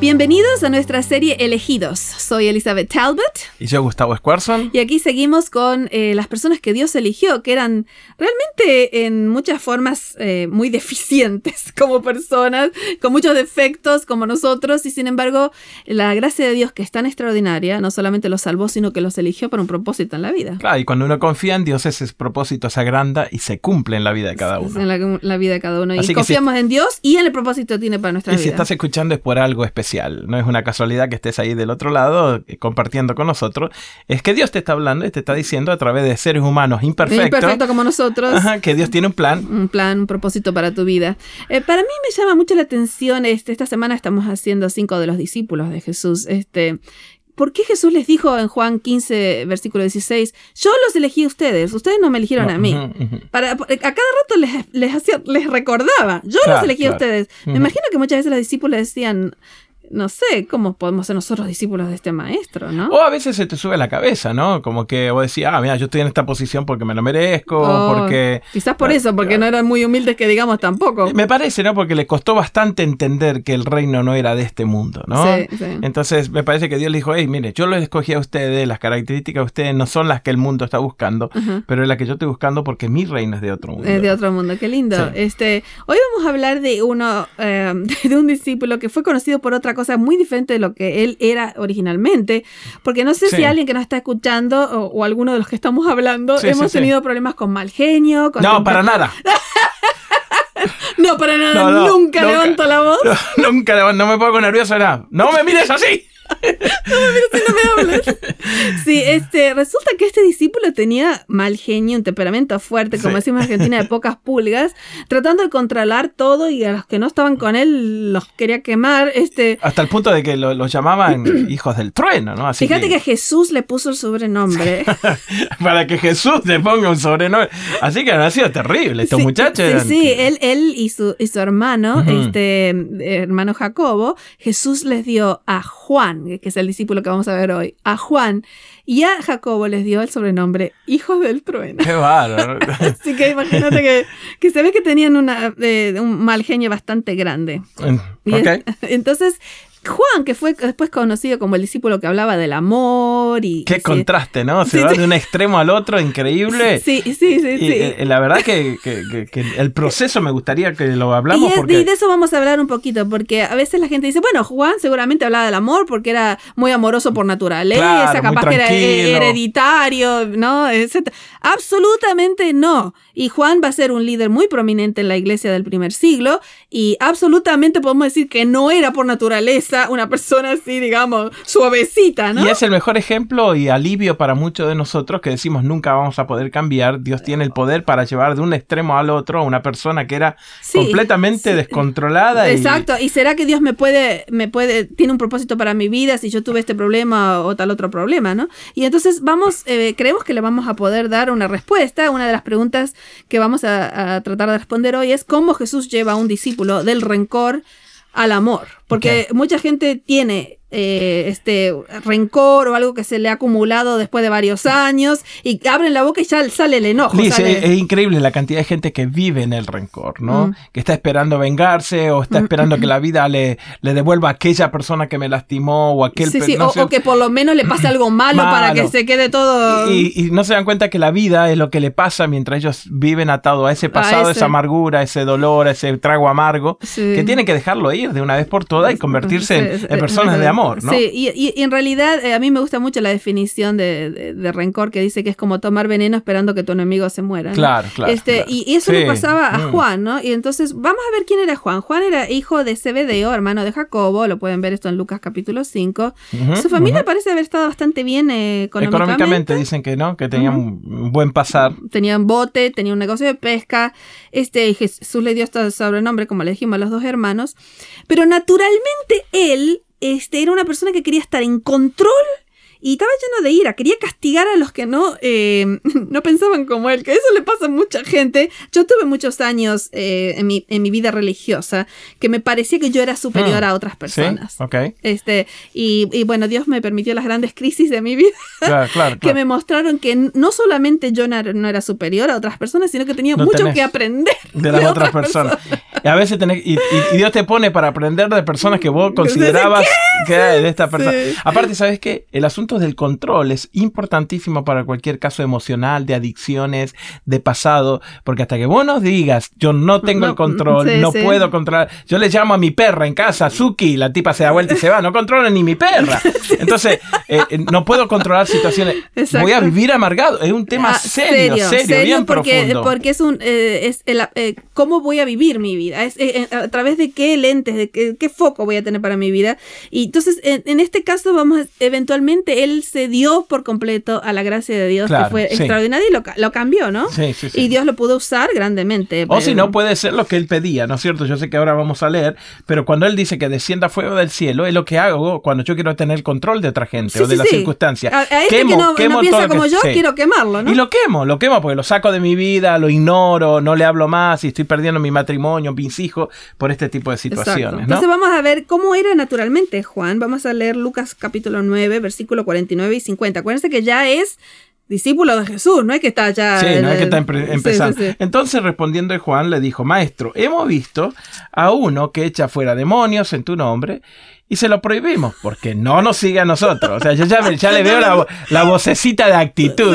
Bienvenidos a nuestra serie Elegidos. Soy Elizabeth Talbot. Y yo, Gustavo Squarson. Y aquí seguimos con eh, las personas que Dios eligió, que eran realmente en muchas formas eh, muy deficientes como personas, con muchos defectos como nosotros, y sin embargo, la gracia de Dios, que es tan extraordinaria, no solamente los salvó, sino que los eligió para un propósito en la vida. Claro, y cuando uno confía en Dios, ese propósito se agranda y se cumple en la vida de cada uno. En la, vida de cada uno. y confiamos en Dios y en el propósito que tiene para nuestra vida. Y si estás escuchando es por algo especial no es una casualidad que estés ahí del otro lado eh, compartiendo con nosotros, es que Dios te está hablando y te está diciendo a través de seres humanos imperfectos. Imperfectos como nosotros. que Dios tiene un plan. Un plan, un propósito para tu vida. Eh, para mí me llama mucho la atención, este, esta semana estamos haciendo cinco de los discípulos de Jesús, este, ¿Por qué Jesús les dijo en Juan 15, versículo 16, yo los elegí a ustedes, ustedes no me eligieron a mí? Para, a cada rato les, les, recordaba, yo los elegí a ustedes. Me imagino que muchas veces los discípulos decían, no sé, ¿cómo podemos ser nosotros discípulos de este maestro, no? O a veces se te sube la cabeza, ¿no? Como que vos decís, ah, mira, yo estoy en esta posición porque me lo merezco, oh, porque... Quizás por eso, porque no eran muy humildes que digamos tampoco. Me parece, ¿no? Porque le costó bastante entender que el reino no era de este mundo, ¿no? Sí, sí. Entonces me parece que Dios le dijo, hey, mire, yo lo escogí a ustedes, las características de ustedes no son las que el mundo está buscando, pero es la que yo estoy buscando porque mi reino es de otro mundo. Es de otro mundo, qué lindo. Este, hoy vamos a hablar de uno, eh, de un discípulo que fue conocido por otra cosa muy diferente lo que él era originalmente, porque no sé si alguien que nos está escuchando o, alguno de los que estamos hablando hemos tenido problemas con mal genio. no, para nada. no, para nada, nunca, levanto la voz. nunca levanto, no me pongo nervioso, nada. No me mires así no me Sí, este, resulta que este discípulo tenía mal genio, un temperamento fuerte, como decimos en Argentina, de pocas pulgas, tratando de controlar todo y a los que no estaban con él los quería quemar. Este... Hasta el punto de que los llamaban hijos del trueno, ¿no? Fíjate que... Jesús le puso el sobrenombre. Para que Jesús le ponga un sobrenombre. Así que han sido terrible estos muchachos. Sí, sí, él, él y, su, y su hermano, este hermano Jacobo, Jesús les dio a Juan que es el discípulo que vamos a ver hoy, a Juan y a Jacobo les dio el sobrenombre Hijos del Trueno. ¡Qué bárbaro! Así que imagínate que, que, se ve que tenían una, eh, un mal genio bastante grande. Okay. entonces, Juan, que fue después conocido como el discípulo que hablaba del amor y... Qué contraste, ¿no? Se va de un extremo al otro, increíble. Sí, sí, sí. sí. Eh, la verdad que, el proceso me gustaría que lo hablamos. Y, porque... y, de eso vamos a hablar un poquito, porque a veces la gente dice, bueno, Juan seguramente hablaba del amor porque era muy amoroso por naturaleza, capaz que era hereditario, ¿no? Absolutamente no. Y Juan va a ser un líder muy prominente en la iglesia del primer siglo y absolutamente podemos decir que no era por naturaleza una persona así, digamos, suavecita, ¿no? Y es el mejor ejemplo y alivio para muchos de nosotros que decimos nunca vamos a poder cambiar. Dios tiene el poder para llevar de un extremo al otro a una persona que era completamente descontrolada. Exacto. Y... será que Dios me puede, me puede, tiene un propósito para mi vida si yo tuve este problema o tal otro problema, ¿no? Y entonces vamos, eh, creemos que le vamos a poder dar una respuesta. Una de las preguntas que vamos a, a tratar de responder hoy es cómo Jesús lleva a un discípulo del rencor al amor. Porque mucha gente tiene eh, este rencor o algo que se le ha acumulado después de varios años y abren la boca y ya sale el enojo. Es, increíble la cantidad de gente que vive en el rencor, ¿no? Mm. Que está esperando vengarse o está mm, esperando mm, que la vida le, le devuelva a aquella persona que me lastimó o aquel... Sí, o, que por lo menos le pase algo malo, para que se quede todo... Y, no se dan cuenta que la vida es lo que le pasa mientras ellos viven atado a ese pasado, a esa amargura, ese dolor, ese trago amargo, que tienen que dejarlo ir de una vez por todas y convertirse en, personas de amor. Sí, y, en realidad eh, a mí me gusta mucho la definición de, rencor que dice que es como tomar veneno esperando que tu enemigo se muera. Claro, claro. Este, Y, eso le pasaba a mm. Juan, ¿no? Y entonces vamos a ver quién era Juan. Juan era hijo de Zebedeo, hermano de Jacobo, lo pueden ver esto en Lucas capítulo 5. Su familia parece haber estado bastante bien eh, económicamente. Económicamente dicen que no, que tenían un buen pasar. Tenían bote, tenían un negocio de pesca. Este, Jesús le dio este sobrenombre, como le dijimos a los dos hermanos. Pero naturalmente él este, era una persona que quería estar en control y estaba lleno de ira, quería castigar a los que no, eh, no pensaban como él, que eso le pasa a mucha gente. Yo tuve muchos años eh, en, mi, en, mi, vida religiosa que me parecía que yo era superior ah, a otras personas. ¿Sí? Este, y, y, bueno, Dios me permitió las grandes crisis de mi vida que me mostraron que no solamente yo no era, superior a otras personas, sino que tenía mucho que aprender de las otras personas. Y a veces tenés, y, Dios te pone para aprender de personas que vos considerabas que de esta persona. Aparte, ¿sabes qué? El asunto del control es importantísimo para cualquier caso emocional, de adicciones, de pasado, porque hasta que vos nos digas, yo no tengo el control, no puedo controlar, yo le llamo a mi perra en casa, Suki, la tipa se da vuelta y se va, no controla ni mi perra. Entonces, eh, eh, no puedo controlar situaciones. Voy a vivir amargado. Es un tema ah, serio, serio, bien porque, profundo. Porque es un, eh, es el, cómo voy a vivir mi vida, es, a través de qué lentes, de qué, foco voy a tener para mi vida. Y entonces, en, este caso, vamos, eventualmente él se dio por completo a la gracia de Dios, que fue extraordinario y lo, lo, cambió, ¿no? Sí, sí, y Dios lo pudo usar grandemente. O si no, puede ser lo que él pedía, ¿no es cierto? Yo sé que ahora vamos a leer, pero cuando él dice que descienda fuego del cielo, es lo que hago cuando yo quiero tener control de otra gente o de las circunstancias. A, este que no, piensa como yo, quiero quemarlo, ¿no? Y lo quemo, lo quemo porque lo saco de mi vida, lo ignoro, no le hablo más y estoy perdiendo mi matrimonio, mis hijos por este tipo de situaciones. Entonces vamos a ver cómo era naturalmente Juan. Vamos a leer Lucas capítulo 9, versículo 49 y 50. Acuérdense que ya es discípulo de Jesús, no es que está ya... Sí, no es que está empezando. Entonces respondiendo Juan le dijo, Maestro, hemos visto a uno que echa fuera demonios en tu nombre y se lo prohibimos porque no nos sigue a nosotros. O sea, yo ya, le veo la, la, vocecita de actitud.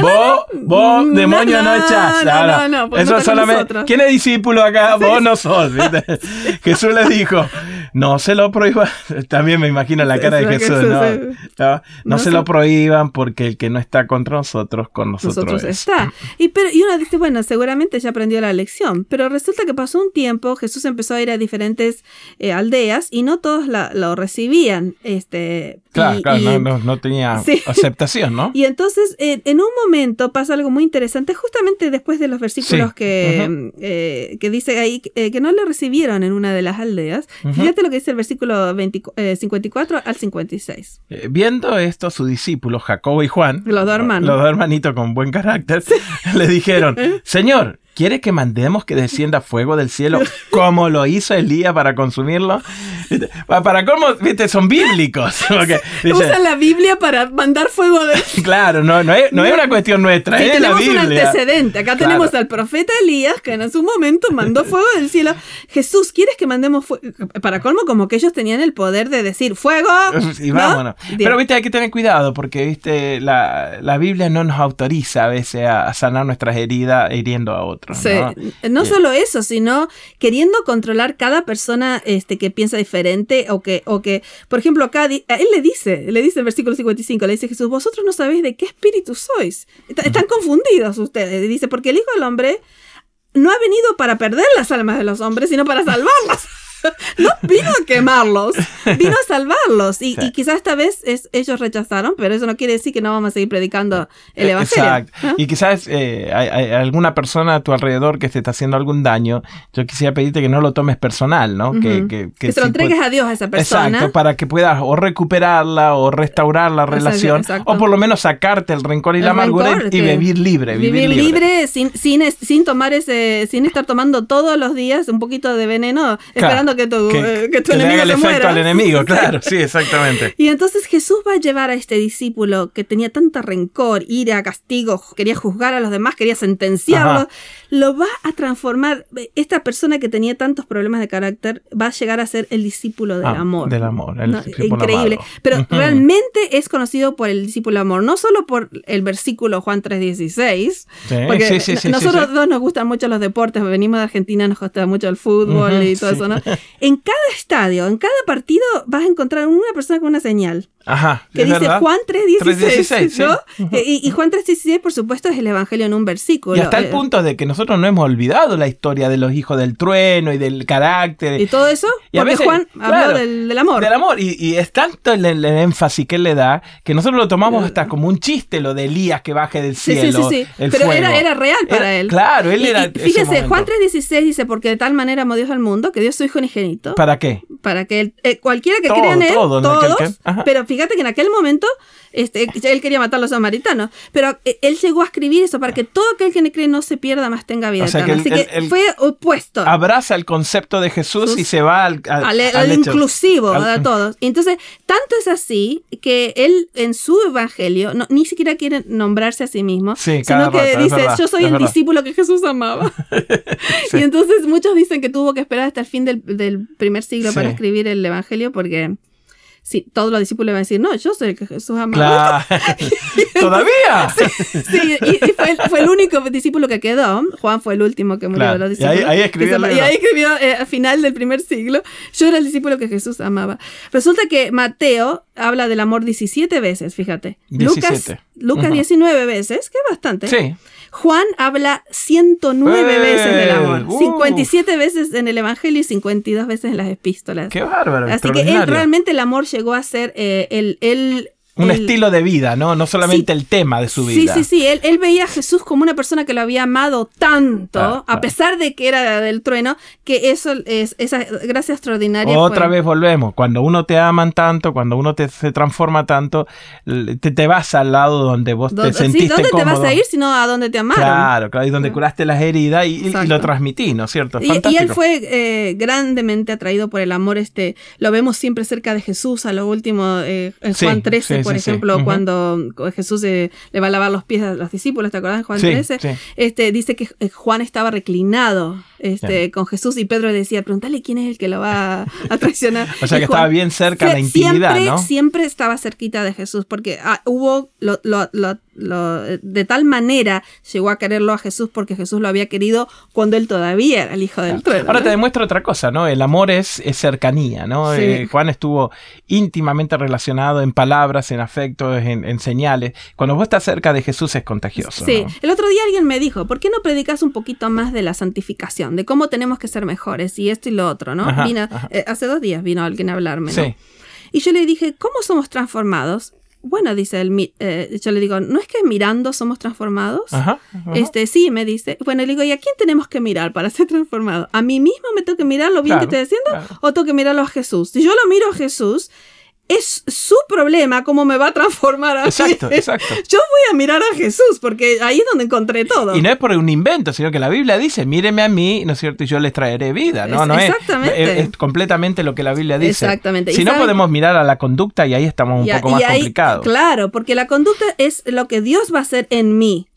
vos, vos, demonio, no echás. No, no, no, Eso solamente. ¿Quién es discípulo acá? Vos no sos. Jesús le dijo, no se lo prohíban. También me imagino la cara de Jesús, ¿no? No, se lo prohíban porque el que no está contra nosotros, con nosotros, está. Y, pero, y uno dice, bueno, seguramente ya aprendió la lección. Pero resulta que pasó un tiempo, Jesús empezó a ir a diferentes eh, aldeas y no todos lo recibían. Este, claro, claro, no, tenía aceptación, ¿no? Y entonces, en un momento pasa algo muy interesante, justamente después de los versículos que, eh, que dice ahí eh, que no le recibieron en una de las aldeas. Fíjate lo que dice el versículo 54 al 56. viendo esto, sus discípulos, Jacobo y Juan, los dos hermanos, los dos hermanitos con buen carácter, le dijeron, Señor, ¿Quiere que mandemos que descienda fuego del cielo como lo hizo Elías para consumirlo? Para cómo, viste, son bíblicos. Usan la Biblia para mandar fuego del cielo. Claro, no, no, es, no es una cuestión nuestra, es la Biblia. un antecedente. Acá tenemos al profeta Elías que en su momento mandó fuego del cielo. Jesús, ¿quieres que mandemos fuego? Para colmo, como que ellos tenían el poder de decir fuego. Y vámonos. Pero, viste, hay que tener cuidado porque, viste, la, la Biblia no nos autoriza a veces a sanar nuestras heridas hiriendo a otros. ¿No? Solo eso, sino queriendo controlar cada persona este, que piensa diferente o que, o que, por ejemplo, acá él le dice, le dice en el versículo 55, le dice Jesús, vosotros no sabéis de qué espíritu sois. Están confundidos ustedes. dice, porque el Hijo del Hombre no ha venido para perder las almas de los hombres, sino para salvarlas. no vino a quemarlos, vino a salvarlos. Y, quizás esta vez es, ellos rechazaron, pero eso no quiere decir que no vamos a seguir predicando el Evangelio. Exacto. Y quizás eh, hay, alguna persona a tu alrededor que te está haciendo algún daño. Yo quisiera pedirte que no lo tomes personal, ¿no? que, que, se lo entregues a Dios a esa persona. Exacto, para que puedas o recuperarla o restaurar la relación. O por lo menos sacarte el rencor y la amargura y vivir libre. Vivir, libre, sin, sin, sin, tomar ese, sin estar tomando todos los días un poquito de veneno, esperando que tu, eh, que, enemigo el efecto al enemigo, claro, sí, exactamente. Y entonces Jesús va a llevar a este discípulo que tenía tanta rencor, ira, castigo, quería juzgar a los demás, quería sentenciarlos, lo va a transformar. Esta persona que tenía tantos problemas de carácter va a llegar a ser el discípulo del ah, amor. Del amor, increíble. Pero realmente es conocido por el discípulo amor, no solo por el versículo Juan 3:16, porque nosotros dos nos gustan mucho los deportes, venimos de Argentina, nos gusta mucho el fútbol y todo eso, ¿no? En cada estadio, en cada partido, vas a encontrar una persona con una señal. Ajá. Que dice Juan 3.16. ¿no? y, Juan 3.16, por supuesto, es el Evangelio en un versículo. Y hasta el eh, punto de que nosotros no hemos olvidado la historia de los hijos del trueno y del carácter. Y todo eso, y porque Juan habló del, amor. Del amor. Y, es tanto el, énfasis que él le da que nosotros lo tomamos hasta como un chiste, lo de Elías que baje del cielo. Sí, sí, sí. Pero Era, era real para él. Claro, él era. fíjese, Juan 3.16 dice: Porque de tal manera amó Dios al mundo que Dios su Hijo unigénito. ¿Para qué? Para que eh, cualquiera que crea en él, todos, pero fíjate que en aquel momento este, él quería matar a los samaritanos, pero eh, él llegó a escribir eso para que todo aquel que cree no se pierda, más tenga vida eterna. Así que fue opuesto. Abraza el concepto de Jesús y se va al, al, inclusivo a todos. Entonces, tanto es así que él en su evangelio ni siquiera quiere nombrarse a sí mismo, sino que dice, yo soy el discípulo que Jesús amaba. Y entonces muchos dicen que tuvo que esperar hasta el fin del, del primer siglo para escribir el evangelio porque sí, todos los discípulos van a decir, no, yo soy el que Jesús amaba. ¿Todavía? sí, y, fue, el único discípulo que quedó. Juan fue el último que murió de los discípulos. Y ahí, escribió. Y ahí escribió eh, a final del primer siglo, yo era el discípulo que Jesús amaba. Resulta que Mateo habla del amor 17 veces, fíjate. 17. Lucas, Lucas 19 veces, que es bastante. Sí. Juan habla 109 veces del amor, 57 uh. veces en el Evangelio y 52 veces en las epístolas. ¡Qué bárbaro! Así que él, realmente el amor llegó a ser eh, el, el un estilo de vida, ¿no? No solamente el tema de su vida. Sí, sí, sí. Él, él, veía a Jesús como una persona que lo había amado tanto, a pesar de que era del trueno, que eso es esa gracia extraordinaria. Otra vez volvemos. Cuando uno te aman tanto, cuando uno te, se transforma tanto, te, te vas al lado donde vos te sentiste sí, ¿dónde te vas a ir sino a donde te amaron? Claro, claro. Y donde curaste las heridas y, lo transmití, ¿no es cierto? Y, y, él fue eh, grandemente atraído por el amor este. Lo vemos siempre cerca de Jesús, a lo último, eh, en Juan 13, por ejemplo, cuando Jesús le va a lavar los pies a los discípulos, ¿te acuerdas? Juan 13, este, dice que eh, Juan estaba reclinado este, con Jesús y Pedro le decía, pregúntale quién es el que lo va a traicionar. o sea que estaba bien cerca de la intimidad, siempre, ¿no? Siempre estaba cerquita de Jesús, porque ah, hubo lo, de tal manera llegó a quererlo a Jesús porque Jesús lo había querido cuando él todavía era el hijo del trono. Ahora te demuestro otra cosa, ¿no? El amor es, cercanía, ¿no? Eh, Juan estuvo íntimamente relacionado en palabras, en afectos, en, señales. Cuando vos estás cerca de Jesús es contagioso. Sí, el otro día alguien me dijo, ¿por qué no predicas un poquito más de la santificación? de cómo tenemos que ser mejores y esto y lo otro, ¿no? Eh, hace dos días vino alguien a hablarme, ¿no? Y yo le dije, ¿cómo somos transformados? Bueno, dice él, eh, yo le digo, ¿no es que mirando somos transformados? Este, sí, me dice. Bueno, le digo, ¿y a quién tenemos que mirar para ser transformados? ¿A mí mismo me tengo que mirar lo bien que estoy haciendo? ¿O tengo que mirarlo a Jesús? Si yo lo miro a Jesús, es su problema cómo me va a transformar a Exacto, exacto. Yo voy a mirar a Jesús porque ahí es donde encontré todo. Y no es por un invento, sino que la Biblia dice, míreme a mí, ¿no es cierto? Y yo les traeré vida, ¿no? no Exactamente. Es, completamente lo que la Biblia dice. Exactamente. Si no podemos mirar a la conducta y ahí estamos un poco más complicados. Claro, porque la conducta es lo que Dios va a hacer en mí.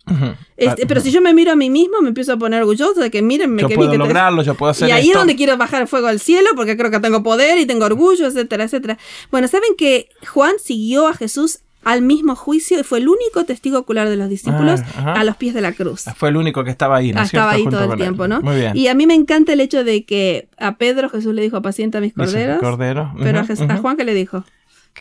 Este, pero si yo me miro a mí mismo, me empiezo a poner orgulloso de que mírenme yo que puedo lograrlo, yo puedo hacer Y ahí es donde quiero bajar el fuego al cielo porque creo que tengo poder y tengo orgullo, etcétera, etcétera. Bueno, saben que Juan siguió a Jesús al mismo juicio y fue el único testigo ocular de los discípulos ah, a los pies de la cruz. Ah, fue el único que estaba ahí, ¿no? Ah, estaba ahí todo el tiempo, ¿no? Muy bien. Y a mí me encanta el hecho de que a Pedro Jesús le dijo, pacienta mis corderos. Cordero. Pero a, Juan, ¿qué le dijo?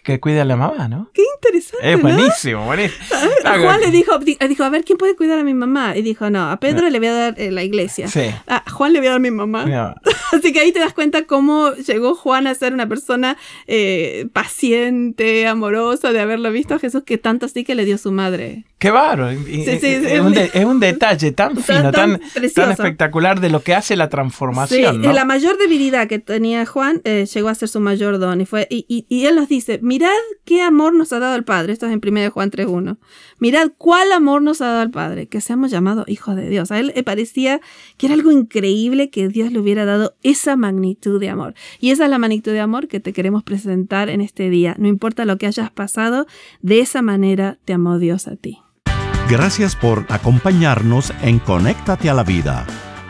que cuida a la mamá, ¿no? Qué interesante. Es buenísimo, buenísimo. A Juan le dijo, dijo, a ver, ¿quién puede cuidar a mi mamá? Y dijo, no, a Pedro le voy a dar eh, la iglesia. Sí. A Juan le voy a dar a mi mamá. Así que ahí te das cuenta cómo llegó Juan a ser una persona eh, paciente, amorosa, de haberlo visto a Jesús, que tanto así que le dio su madre. Qué bárbaro. es, un detalle tan fino, tan, tan, espectacular de lo que hace la transformación. Sí, la mayor debilidad que tenía Juan eh, llegó a ser su mayor don. Y, fue, y, y, y, él nos dice, mirad qué amor nos ha dado el Padre. Esto es en 1 Juan 3.1. Mirad cuál amor nos ha dado el Padre, que seamos llamados hijos de Dios. A él le parecía que era algo increíble que Dios le hubiera dado esa magnitud de amor. Y esa es la magnitud de amor que te queremos presentar en este día. No importa lo que hayas pasado, de esa manera te amó Dios a ti. Gracias por acompañarnos en Conéctate a la Vida.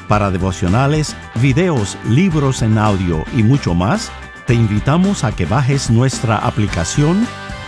Para devocionales, videos, libros en audio y mucho más, te invitamos a que bajes nuestra aplicación